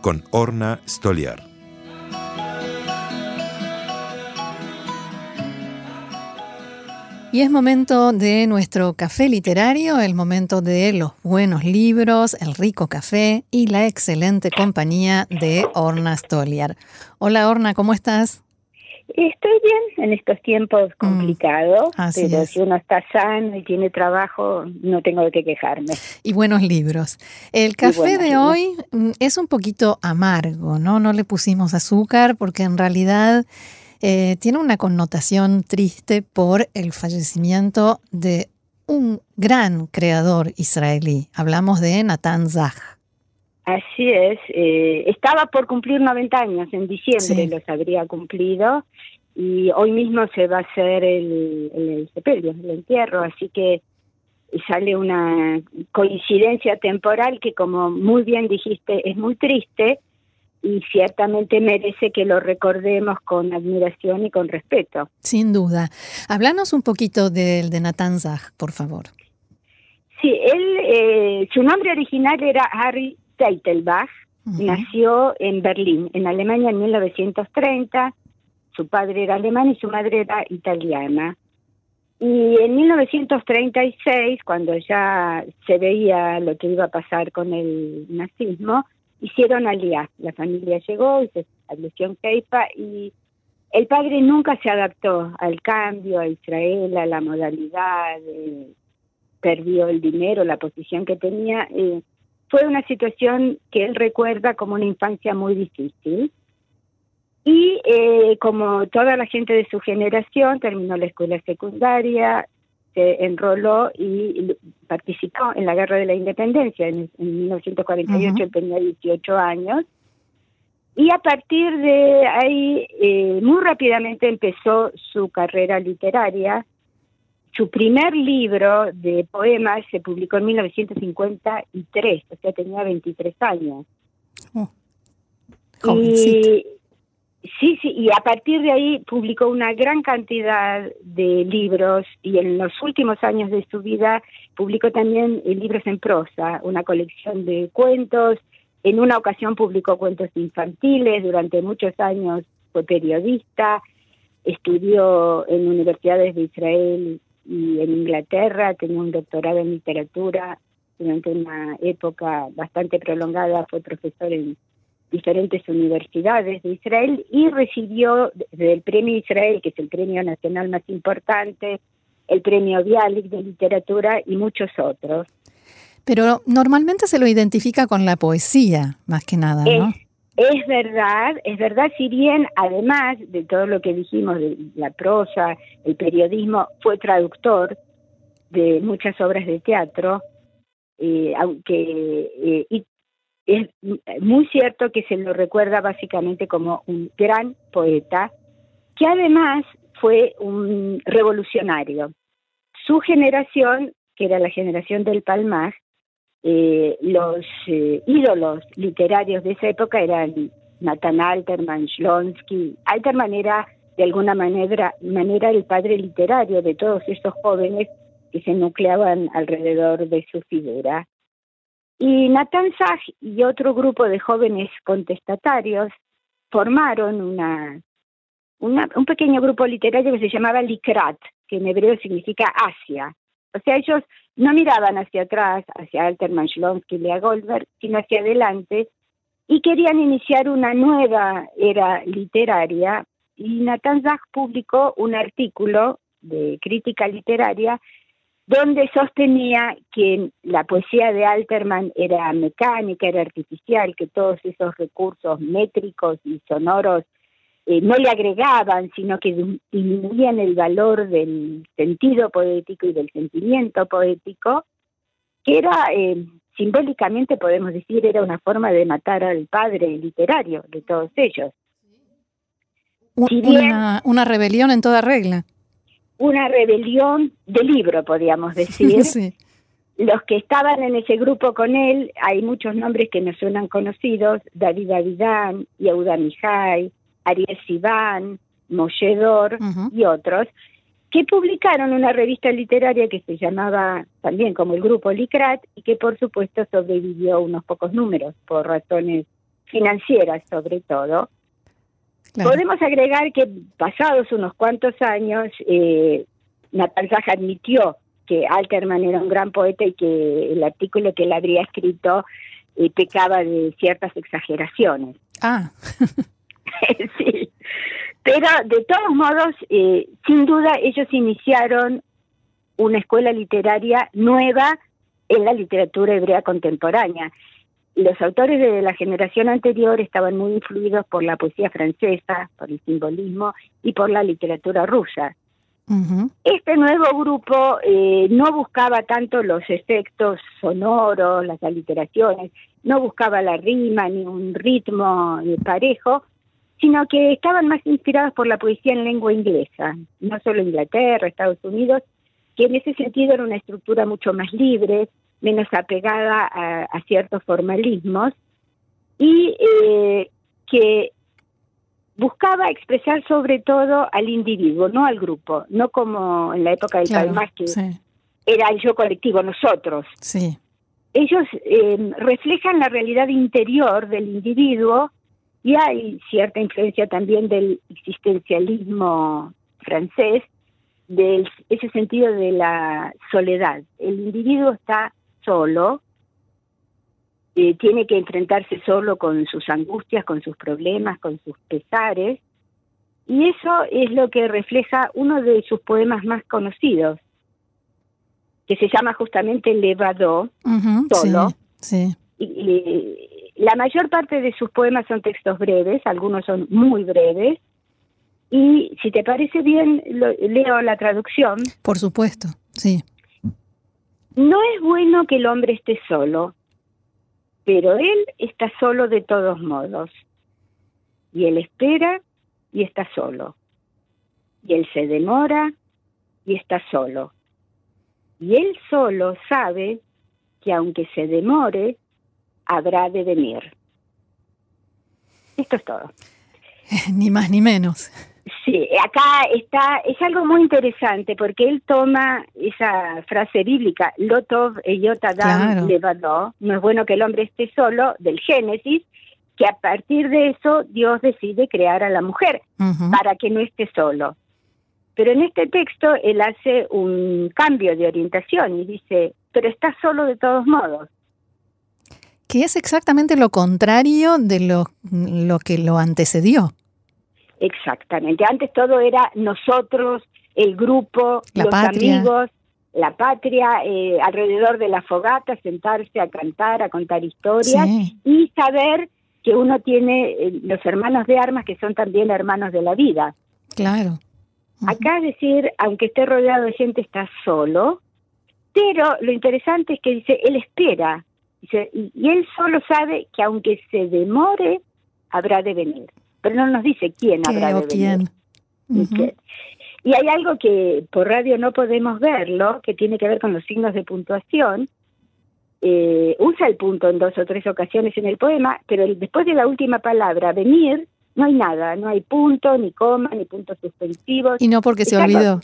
con Orna Stoliar. Y es momento de nuestro café literario, el momento de los buenos libros, el rico café y la excelente compañía de Orna Stoliar. Hola Orna, ¿cómo estás? Estoy bien en estos tiempos complicados, pero es. si uno está sano y tiene trabajo, no tengo de qué quejarme. Y buenos libros. El café de libros. hoy mm, es un poquito amargo, ¿no? No le pusimos azúcar porque en realidad eh, tiene una connotación triste por el fallecimiento de un gran creador israelí. Hablamos de Nathan Zach. Así es, eh, estaba por cumplir 90 años, en diciembre Sí. los habría cumplido y hoy mismo se va a hacer el, el, el sepelio, el entierro, así que sale una coincidencia temporal que como muy bien dijiste es muy triste y ciertamente merece que lo recordemos con admiración y con respeto. Sin duda. Háblanos un poquito del de Nathan Zach, por favor. Sí, él, eh, su nombre original era Harry Teitelbach, Ujú. nació en Berlín, en Alemania en 1930. Su padre era alemán y su madre era italiana. Y en 1936, cuando ya se veía lo que iba a pasar con el nazismo, hicieron aliá. La familia llegó y se estableció en Keipa y el padre nunca se adaptó al cambio, a Israel, a la modalidad, eh, perdió el dinero, la posición que tenía. eh, fue una situación que él recuerda como una infancia muy difícil. Y eh, como toda la gente de su generación, terminó la escuela secundaria, se enroló y participó en la Guerra de la Independencia. En, en 1948 Ujú. él tenía 18 años. Y a partir de ahí, eh, muy rápidamente empezó su carrera literaria. Su primer libro de poemas se publicó en 1953, o sea, tenía 23 años. Jovencito. Y, sí, sí, y a partir de ahí publicó una gran cantidad de libros y en los últimos años de su vida publicó también eh, libros en prosa, una colección de cuentos. En una ocasión publicó cuentos infantiles, durante muchos años fue periodista, estudió en universidades de Israel y en Inglaterra, tenía un doctorado en literatura, durante una época bastante prolongada fue profesor en diferentes universidades de Israel y recibió del Premio Israel, que es el premio nacional más importante, el Premio Bialik de literatura y muchos otros. Pero normalmente se lo identifica con la poesía, más que nada, ¿no? Es, es verdad, es verdad, si bien además de todo lo que dijimos de la prosa, el periodismo, fue traductor de muchas obras de teatro, eh, aunque eh, y es muy cierto que se lo recuerda básicamente como un gran poeta, que además fue un revolucionario. Su generación, que era la generación del Palmar, eh, los eh, ídolos literarios de esa época eran Nathan Alterman, Shlonsky. Alterman era de alguna manera, manera el padre literario de todos esos jóvenes que se nucleaban alrededor de su figura. Y Nathan Sach y otro grupo de jóvenes contestatarios formaron una, una, un pequeño grupo literario que se llamaba Likrat, que en hebreo significa Asia. O sea, ellos no miraban hacia atrás, hacia Alterman, Shlonsky, Lea Goldberg, sino hacia adelante, y querían iniciar una nueva era literaria. Y Nathan Zach publicó un artículo de crítica literaria donde sostenía que la poesía de Alterman era mecánica, era artificial, que todos esos recursos métricos y sonoros eh, no le agregaban, sino que disminuían el valor del sentido poético y del sentimiento poético, que era eh, simbólicamente podemos decir era una forma de matar al padre literario de todos ellos. una, una rebelión en toda regla. Una rebelión de libro, podríamos decir. sí los que estaban en ese grupo con él, hay muchos nombres que nos suenan conocidos, David Avidán, Yehuda Mihai, Ariel Sivan, Moshe y otros, que publicaron una revista literaria que se llamaba también como el Grupo Licrat y que por supuesto sobrevivió unos pocos números por razones financieras sobre todo. Podemos agregar que pasados unos cuantos años, eh, Natal admitió que Alterman era un gran poeta y que el artículo que él habría escrito eh, pecaba de ciertas exageraciones. Ah. sí. Pero de todos modos, eh, sin duda, ellos iniciaron una escuela literaria nueva en la literatura hebrea contemporánea. Los autores de la generación anterior estaban muy influidos por la poesía francesa, por el simbolismo y por la literatura rusa. Este nuevo grupo eh, no buscaba tanto los efectos sonoros, las aliteraciones, no buscaba la rima ni un ritmo eh, parejo, sino que estaban más inspirados por la poesía en lengua inglesa, no solo Inglaterra, Estados Unidos, que en ese sentido era una estructura mucho más libre, menos apegada a, ciertos formalismos, y eh, que buscaba expresar sobre todo al individuo, no al grupo, no como en la época del claro, que era el yo colectivo, nosotros. Sí. Ellos eh, reflejan la realidad interior del individuo y hay cierta influencia también del existencialismo francés, de ese sentido de la soledad. El individuo está solo, eh, tiene que enfrentarse solo con sus angustias, con sus problemas, con sus pesares, y eso es lo que refleja uno de sus poemas más conocidos, que se llama justamente Levado, solo. Sí, Y, la mayor parte de sus poemas son textos breves, algunos son muy breves, y si te parece bien, leo la traducción. Por supuesto, sí. No es bueno que el hombre esté solo, pero él está solo de todos modos. Y él espera y está solo. Y él se demora y está solo. Y él solo sabe que aunque se demore, habrá de venir. Esto es todo. Ni más ni menos. Sí, acá está, es algo muy interesante porque él toma esa frase bíblica, Lotov Eyotadam Levadó, no es bueno que el hombre esté solo, del Génesis, que a partir de eso Dios decide crear a la mujer para que no esté solo. Pero en este texto él hace un cambio de orientación y dice, pero está solo de todos modos. Que es exactamente lo contrario de lo, lo que lo antecedió. Exactamente. Antes todo era nosotros, el grupo, los amigos, la patria, eh, alrededor de la fogata, sentarse a cantar, a contar historias y saber que uno tiene eh, los hermanos de armas que son también hermanos de la vida. Claro. Acá decir, aunque esté rodeado de gente, está solo, pero lo interesante es que dice, él espera, dice, y él solo sabe que aunque se demore, habrá de venir pero no nos dice quién habrá de quién? Y hay algo que por radio no podemos verlo, que tiene que ver con los signos de puntuación. Eh, usa el punto en dos o tres ocasiones en el poema, pero después de la última palabra, venir, no hay nada, no hay punto, ni coma, ni puntos suspensivos. Y no porque se olvidó.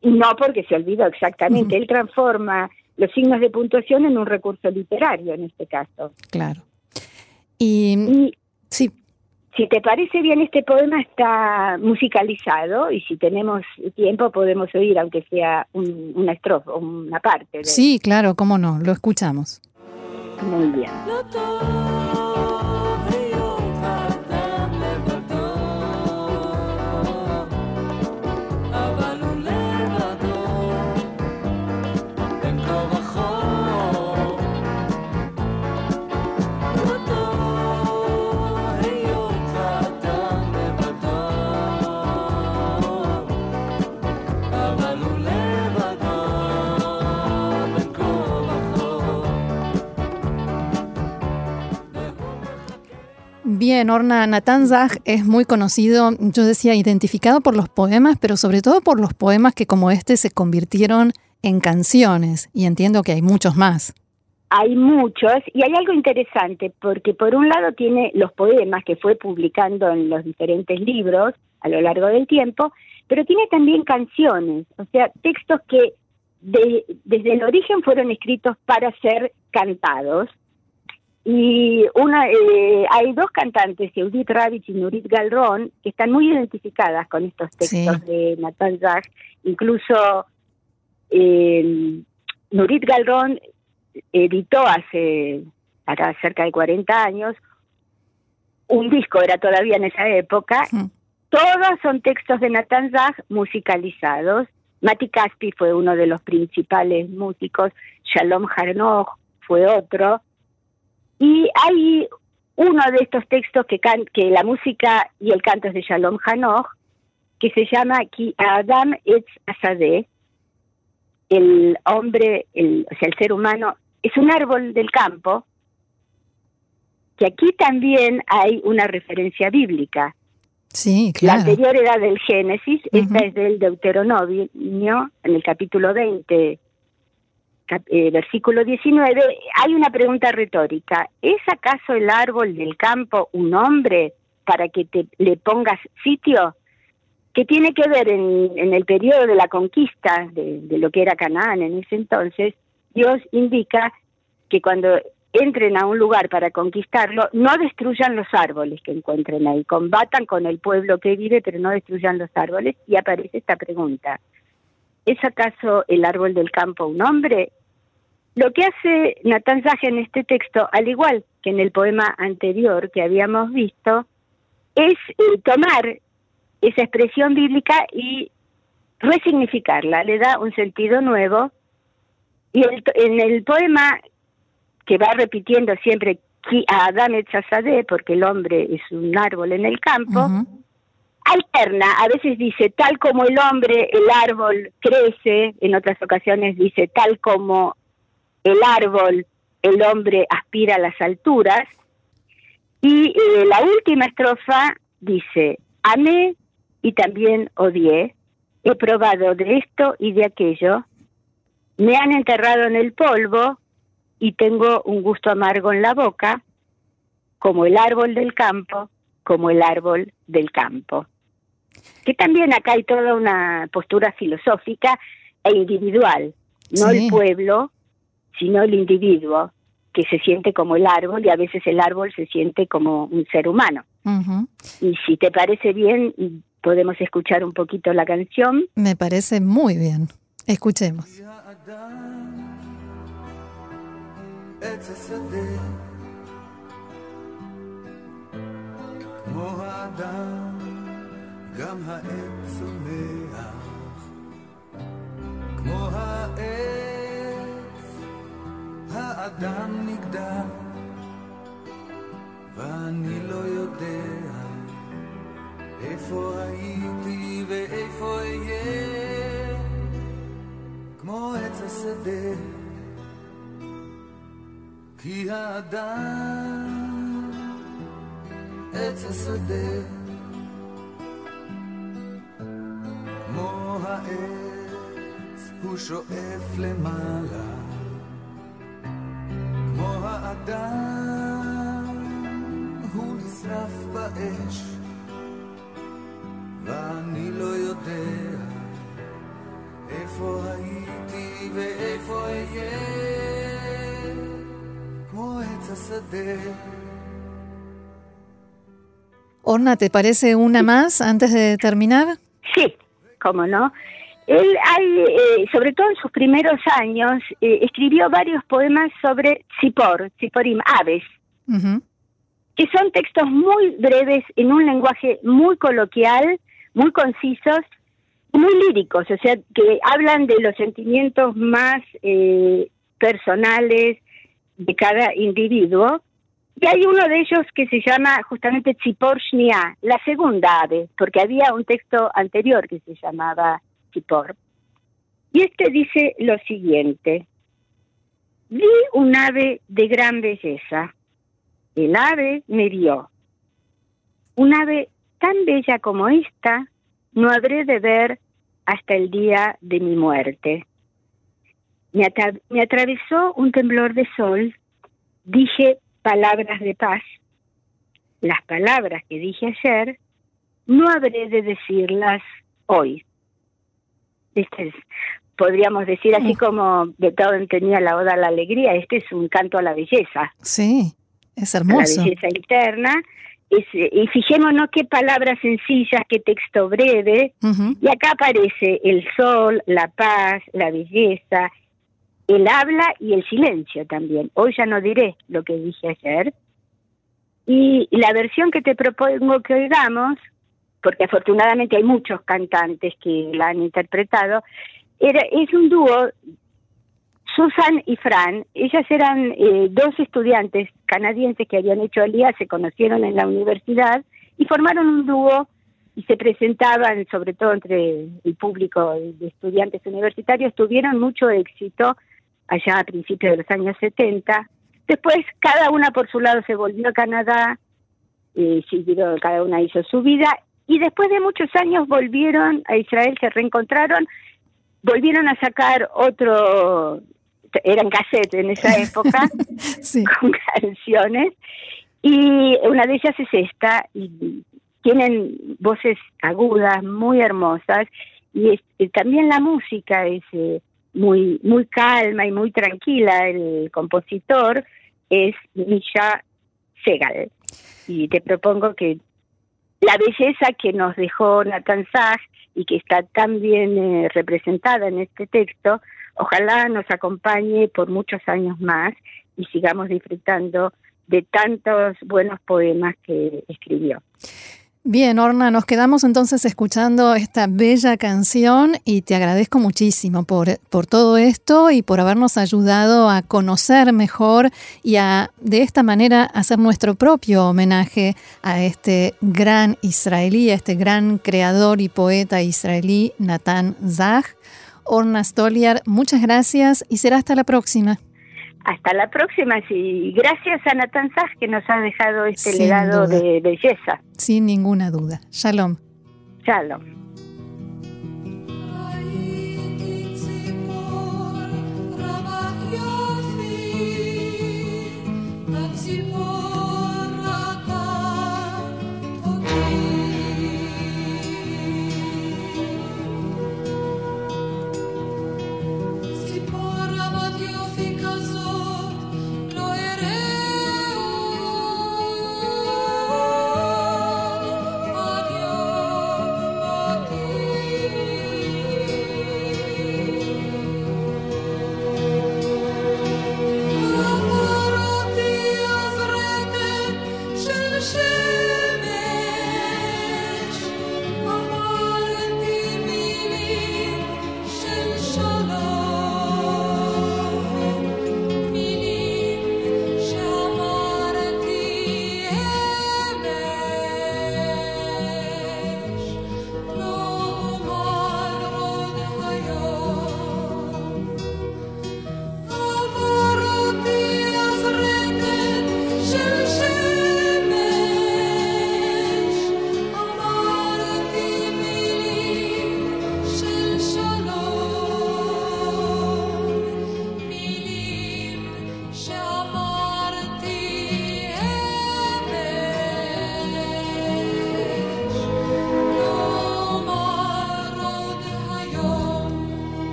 Y no porque se olvidó, exactamente. Él transforma los signos de puntuación en un recurso literario en este caso. Claro. Y, sí, si te parece bien, este poema está musicalizado y si tenemos tiempo podemos oír, aunque sea una estrofa, una parte. Sí, claro, cómo no, lo escuchamos. Muy bien. Orna, Nathan Zag es muy conocido, yo decía, identificado por los poemas, pero sobre todo por los poemas que como este se convirtieron en canciones, y entiendo que hay muchos más. Hay muchos, y hay algo interesante, porque por un lado tiene los poemas que fue publicando en los diferentes libros a lo largo del tiempo, pero tiene también canciones, o sea, textos que desde el origen fueron escritos para ser cantados. Y una, eh, hay dos cantantes, Judith Ravitch y Nurit Galrón, que están muy identificadas con estos textos de Nathan Zag. Incluso eh, Nurit Galrón editó hace para cerca de 40 años un disco, era todavía en esa época. Todos son textos de Nathan Zag musicalizados. Mati Caspi fue uno de los principales músicos, Shalom Hanoch fue otro, y hay uno de estos textos que, que la música y el canto es de Shalom Hanoch, que se llama Ki Adam Etz Asadeh, el hombre, el, o sea, el ser humano, es un árbol del campo, que aquí también hay una referencia bíblica. Sí, claro. La anterior era del Génesis, esta es del Deuteronomio, en el capítulo 20, eh, versículo 19. Hay una pregunta retórica. ¿Es acaso el árbol del campo un hombre para que te, le pongas sitio? Que tiene que ver en, el periodo de la conquista de, de lo que era Canaán en ese entonces, Dios indica que cuando entren a un lugar para conquistarlo, no destruyan los árboles que encuentren ahí, combatan con el pueblo que vive, pero no destruyan los árboles. Y aparece esta pregunta, ¿es acaso el árbol del campo un hombre? Lo que hace Natán Sage en este texto, al igual que en el poema anterior que habíamos visto, es eh, tomar esa expresión bíblica y resignificarla, le da un sentido nuevo. Y en el poema que va repitiendo siempre a Adán Etzazadeh, porque el hombre es un árbol en el campo, alterna, a veces dice tal como el hombre, el árbol crece, en otras ocasiones dice tal como el árbol, el hombre aspira a las alturas, y eh, la última estrofa dice, amé y también odié, he probado de esto y de aquello, me han enterrado en el polvo, y tengo un gusto amargo en la boca, como el árbol del campo, como el árbol del campo. Que también acá hay toda una postura filosófica e individual, no el pueblo, sino el individuo, que se siente como el árbol y a veces el árbol se siente como un ser humano. Y si te parece bien, podemos escuchar un poquito la canción. Me parece muy bien. Escuchemos. עץ השדה כמו האדם גם העץ צומח כמו העץ האדם נגדע ואני לא יודע איפה הייתי ואיפה אהיה. כמו עץ השדה כי האדם עץ השדה כמו העץ הוא שואף למעלה האדם הוא נשרף באש ואני לא יודע איפה הייתי ואיפה אהיה Orna, ¿te parece una más antes de terminar? Sí, cómo no. Él, hay, eh, sobre todo en sus primeros años, eh, escribió varios poemas sobre Zipor, Ziporim, aves, que son textos muy breves en un lenguaje muy coloquial, muy concisos, muy líricos, o sea, que hablan de los sentimientos más eh, personales, de cada individuo. Y hay uno de ellos que se llama justamente Tzipor Shnia, la segunda ave, porque había un texto anterior que se llamaba Y este dice lo siguiente. Vi un ave de gran belleza. El ave me vio, un ave tan bella como esta no habré de ver hasta el día de mi muerte. Me, atravesó un temblor de sol, dije palabras de paz. Las palabras que dije ayer no habré de decirlas hoy. Este es, podríamos decir así como Beethoven tenía la oda a la alegría, este es un canto a la belleza. Sí, es hermoso. la belleza interna y fijémonos qué palabras sencillas, qué texto breve, y acá aparece el sol, la paz, la belleza, el habla y el silencio también. Hoy ya no diré lo que dije ayer. Y la versión que te propongo que oigamos, porque afortunadamente hay muchos cantantes que la han interpretado, era, es un dúo Susan y Fran, ellas eran eh, dos estudiantes canadienses que habían hecho día, se conocieron en la universidad y formaron un dúo y se presentaban, sobre todo entre el público de estudiantes universitarios, tuvieron mucho éxito allá a principios de los años 70. Después cada una por su lado se volvió a Canadá, eh, cada una hizo su vida y después de muchos años volvieron a Israel, se reencontraron, volvieron a sacar otro eran cassette en esa época, con canciones, y una de ellas es esta, y tienen voces agudas, muy hermosas, y también la música es eh, muy, muy calma y muy tranquila, el compositor es Misha Segal, y te propongo que la belleza que nos dejó Nathan Zag y que está tan bien eh, representada en este texto, Ojalá nos acompañe por muchos años más y sigamos disfrutando de tantos buenos poemas que escribió. Bien, Orna, nos quedamos entonces escuchando esta bella canción y te agradezco muchísimo por, por, todo esto y por habernos ayudado a conocer mejor y a de esta manera hacer nuestro propio homenaje a este gran israelí, a este gran creador y poeta israelí, Natán Zag. Orna Stoliar, muchas gracias y será hasta la próxima. Hasta la próxima, sí. Gracias a Nathan que nos ha dejado este legado de belleza. Sin ninguna duda. Shalom. Shalom.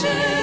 shame.